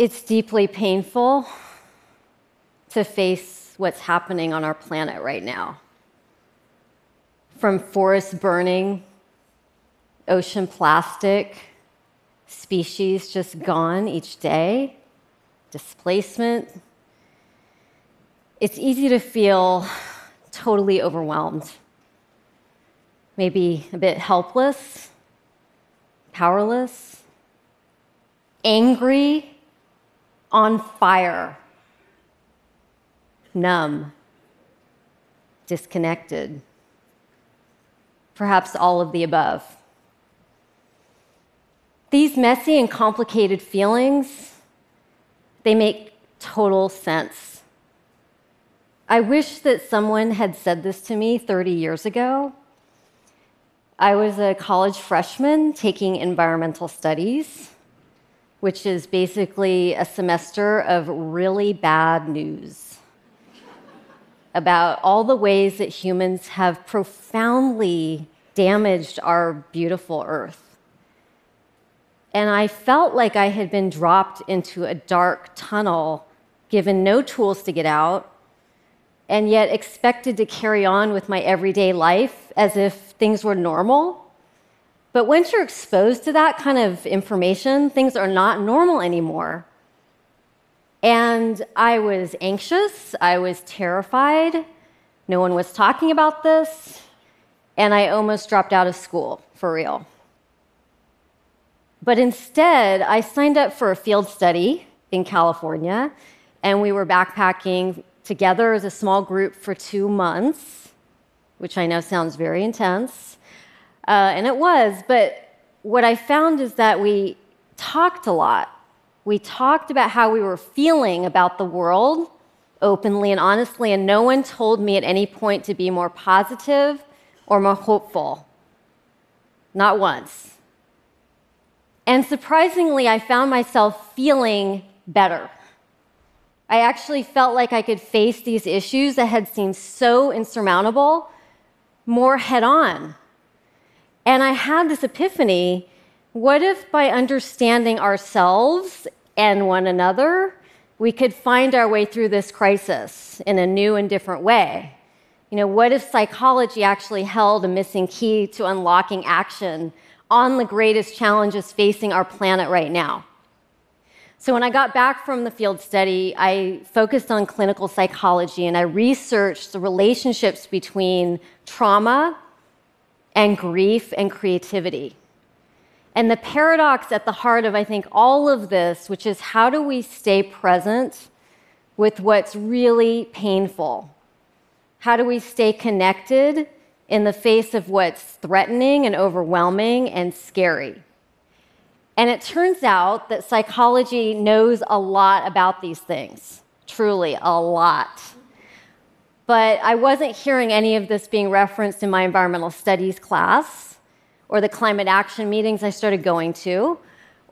It's deeply painful to face what's happening on our planet right now. From forests burning, ocean plastic, species just gone each day, displacement. It's easy to feel totally overwhelmed, maybe a bit helpless, powerless, angry, on fire, numb, disconnected, perhaps all of the above. These messy and complicated feelings, they make total sense. I wish that someone had said this to me 30 years ago. I was a college freshman taking environmental studies, which is basically a semester of really bad news about all the ways that humans have profoundly damaged our beautiful earth. And I felt like I had been dropped into a dark tunnel, given no tools to get out, and yet expected to carry on with my everyday life as if things were normal. But once you're exposed to that kind of information, things are not normal anymore. And I was anxious, I was terrified, no one was talking about this, and I almost dropped out of school for real. But instead, I signed up for a field study in California, and we were backpacking together as a small group for two months, which I know sounds very intense. Uh, and it was, but what I found is that we talked a lot. We talked about how we were feeling about the world openly and honestly, and no one told me at any point to be more positive or more hopeful. Not once. And surprisingly, I found myself feeling better. I actually felt like I could face these issues that had seemed so insurmountable more head on. And I had this epiphany what if by understanding ourselves and one another, we could find our way through this crisis in a new and different way? You know, what if psychology actually held a missing key to unlocking action on the greatest challenges facing our planet right now. So, when I got back from the field study, I focused on clinical psychology and I researched the relationships between trauma and grief and creativity. And the paradox at the heart of, I think, all of this, which is how do we stay present with what's really painful? How do we stay connected in the face of what's threatening and overwhelming and scary. And it turns out that psychology knows a lot about these things, truly, a lot. But I wasn't hearing any of this being referenced in my environmental studies class, or the climate action meetings I started going to,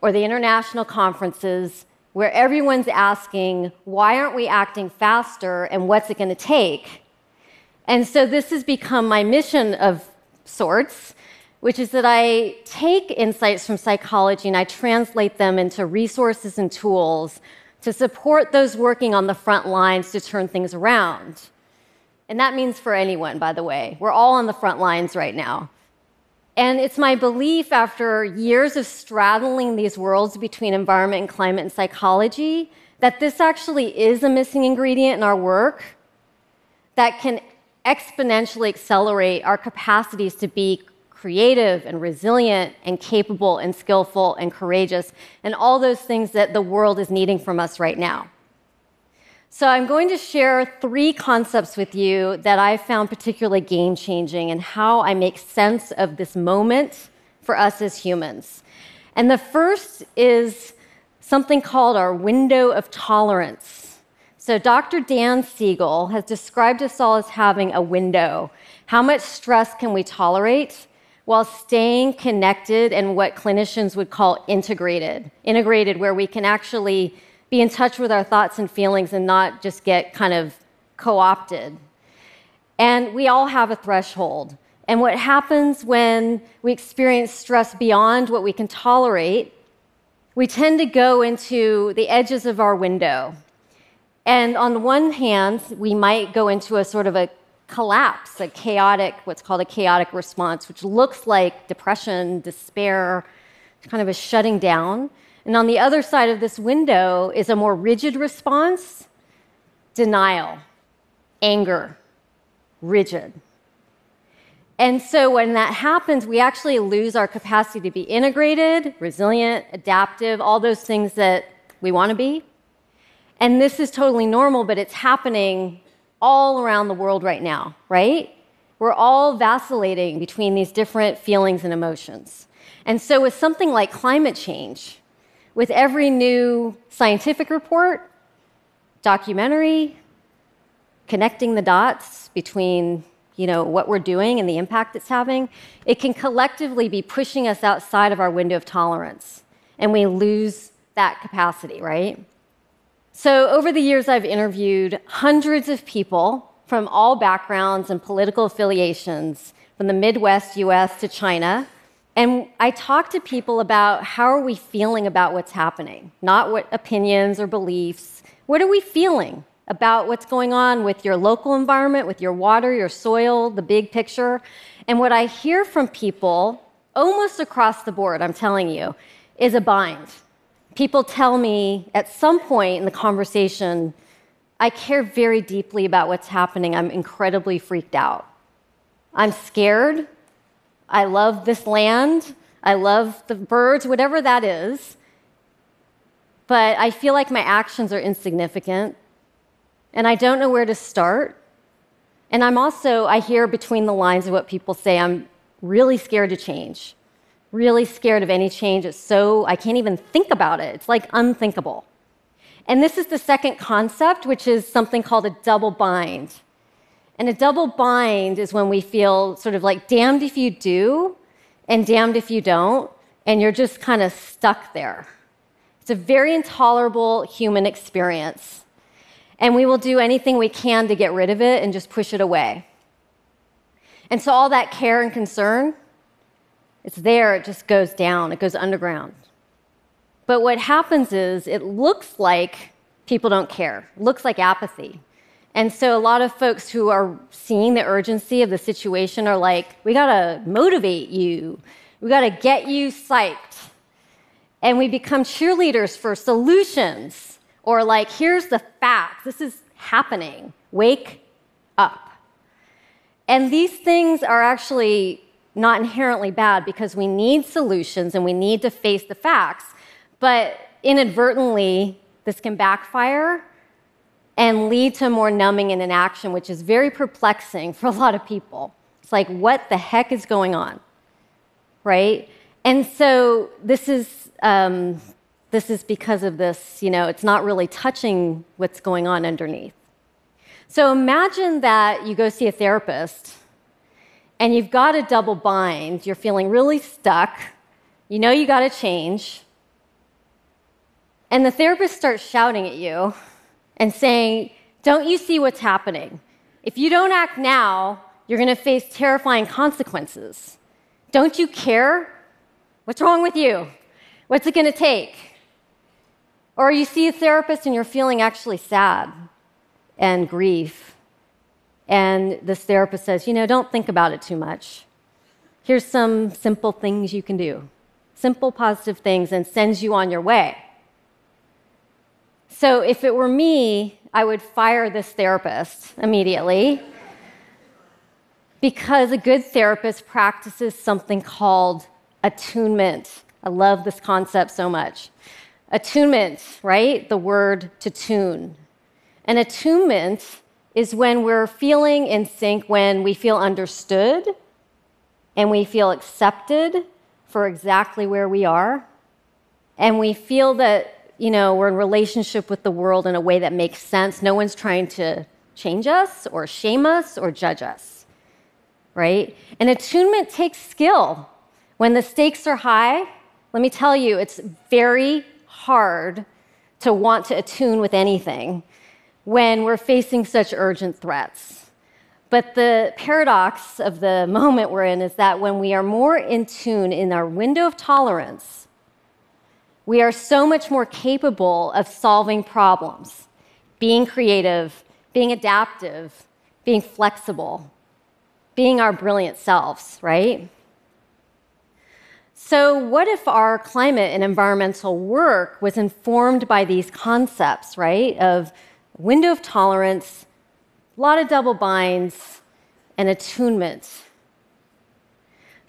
or the international conferences where everyone's asking, why aren't we acting faster and what's it going to take? And so this has become my mission of sorts, which is that I take insights from psychology and I translate them into resources and tools to support those working on the front lines to turn things around. And that means for anyone, by the way. We're all on the front lines right now. And it's my belief after years of straddling these worlds between environment and climate and psychology that this actually is a missing ingredient in our work that can exponentially accelerate our capacities to be creative and resilient and capable and skillful and courageous and all those things that the world is needing from us right now. So, I'm going to share three concepts with you that I found particularly game changing and how I make sense of this moment for us as humans. And the first is something called our window of tolerance. So, Dr. Dan Siegel has described us all as having a window. How much stress can we tolerate while staying connected and what clinicians would call integrated? Integrated, where we can actually be in touch with our thoughts and feelings and not just get kind of co opted. And we all have a threshold. And what happens when we experience stress beyond what we can tolerate we tend to go into the edges of our window. And on the one hand, we might go into a sort of a collapse, a chaotic, what's called a chaotic response, which looks like depression, despair, kind of a shutting down. And on the other side of this window is a more rigid response denial, anger, rigid. And so when that happens, we actually lose our capacity to be integrated, resilient, adaptive, all those things that we want to be. And this is totally normal, but it's happening all around the world right now, right? We're all vacillating between these different feelings and emotions. And so, with something like climate change, with every new scientific report, documentary, connecting the dots between you know, what we're doing and the impact it's having, it can collectively be pushing us outside of our window of tolerance. And we lose that capacity, right? So, over the years, I've interviewed hundreds of people from all backgrounds and political affiliations, from the Midwest US to China. And I talk to people about how are we feeling about what's happening, not what opinions or beliefs. What are we feeling? about what's going on with your local environment, with your water, your soil, the big picture. And what I hear from people almost across the board, I'm telling you, is a bind. People tell me at some point in the conversation, I care very deeply about what's happening. I'm incredibly freaked out. I'm scared. I love this land. I love the birds, whatever that is. But I feel like my actions are insignificant and I don't know where to start. And I'm also, I hear between the lines of what people say, I'm really scared to change, really scared of any change. It's so, I can't even think about it. It's like unthinkable. And this is the second concept, which is something called a double bind. And a double bind is when we feel sort of like damned if you do and damned if you don't, and you're just kind of stuck there. It's a very intolerable human experience and we will do anything we can to get rid of it and just push it away. And so all that care and concern, it's there, it just goes down, it goes underground. But what happens is it looks like people don't care, it looks like apathy. And so a lot of folks who are seeing the urgency of the situation are like, we gotta motivate you, we gotta get you psyched. And we become cheerleaders for solutions or, like, here's the facts this is happening. Wake up. And these things are actually not inherently bad because we need solutions and we need to face the facts. But inadvertently, this can backfire and lead to more numbing and inaction, which is very perplexing for a lot of people. It's like, what the heck is going on? Right? And so this is um, this is because of this, you know, it's not really touching what's going on underneath. So imagine that you go see a therapist and you've got a double bind, you're feeling really stuck, you know you got to change, and the therapist starts shouting at you and saying, Don't you see what's happening? If you don't act now, you're going to face terrifying consequences. Don't you care? What's wrong with you? What's it going to take? Or you see a therapist and you're feeling actually sad and grief. And this therapist says, you know, don't think about it too much. Here's some simple things you can do simple, positive things, and sends you on your way. So if it were me, I would fire this therapist immediately because a good therapist practices something called attunement. I love this concept so much. Attunement, right? The word to tune. And attunement is when we're feeling in sync, when we feel understood and we feel accepted for exactly where we are. And we feel that, you know, we're in relationship with the world in a way that makes sense. No one's trying to change us or shame us or judge us, right? And attunement takes skill. When the stakes are high, let me tell you, it's very hard to want to attune with anything when we're facing such urgent threats. But the paradox of the moment we're in is that when we are more in tune in our window of tolerance, we are so much more capable of solving problems, being creative, being adaptive, being flexible, being our brilliant selves, right? So, what if our climate and environmental work was informed by these concepts, right? Of window of tolerance, a lot of double binds, and attunement.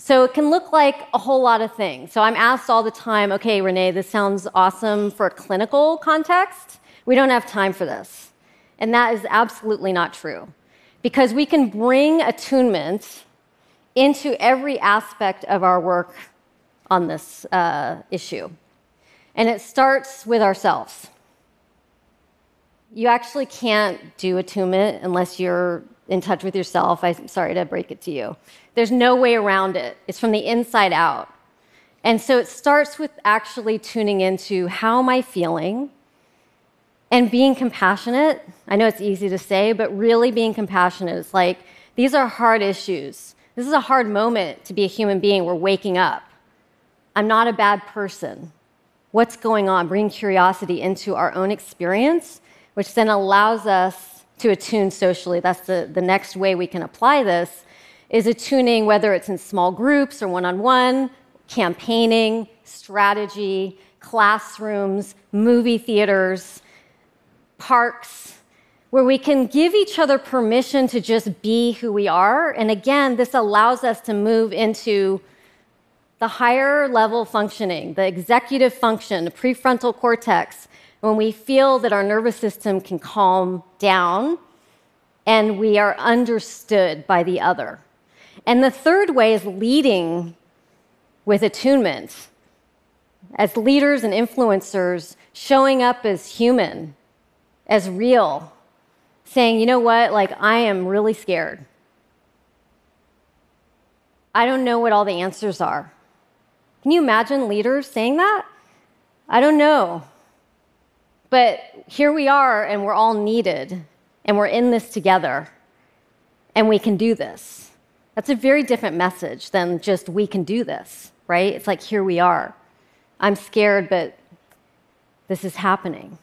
So it can look like a whole lot of things. So I'm asked all the time, okay, Renee, this sounds awesome for a clinical context. We don't have time for this. And that is absolutely not true. Because we can bring attunement into every aspect of our work on this uh, issue. And it starts with ourselves. You actually can't do attunement unless you're in touch with yourself. I'm sorry to break it to you. There's no way around it, it's from the inside out. And so it starts with actually tuning into how am I feeling and being compassionate. I know it's easy to say, but really being compassionate is like, these are hard issues. This is a hard moment to be a human being. We're waking up. I'm not a bad person. What's going on? Bring curiosity into our own experience, which then allows us to attune socially. That's the, the next way we can apply this is attuning, whether it's in small groups or one on one, campaigning, strategy, classrooms, movie theaters, parks, where we can give each other permission to just be who we are. And again, this allows us to move into the higher level functioning, the executive function, the prefrontal cortex, when we feel that our nervous system can calm down and we are understood by the other. And the third way is leading with attunement. As leaders and influencers, showing up as human, as real, saying, you know what, like, I am really scared. I don't know what all the answers are. Can you imagine leaders saying that? I don't know. But here we are, and we're all needed, and we're in this together, and we can do this. That's a very different message than just we can do this, right? It's like, here we are. I'm scared, but this is happening.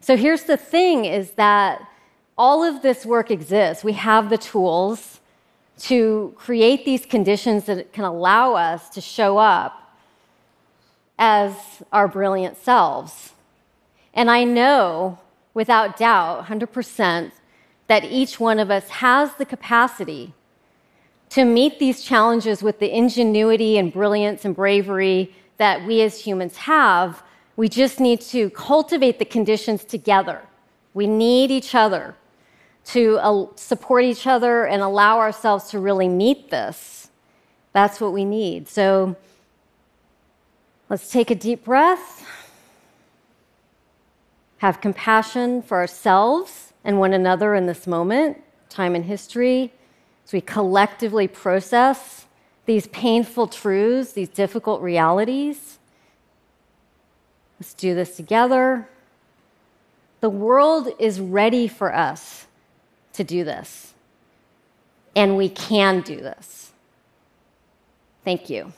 So here's the thing is that all of this work exists. We have the tools to create these conditions that can allow us to show up as our brilliant selves. And I know without doubt, 100%, that each one of us has the capacity to meet these challenges with the ingenuity and brilliance and bravery that we as humans have. We just need to cultivate the conditions together. We need each other to uh, support each other and allow ourselves to really meet this. That's what we need. So, Let's take a deep breath. Have compassion for ourselves and one another in this moment, time and history, as we collectively process these painful truths, these difficult realities. Let's do this together. The world is ready for us to do this, and we can do this. Thank you.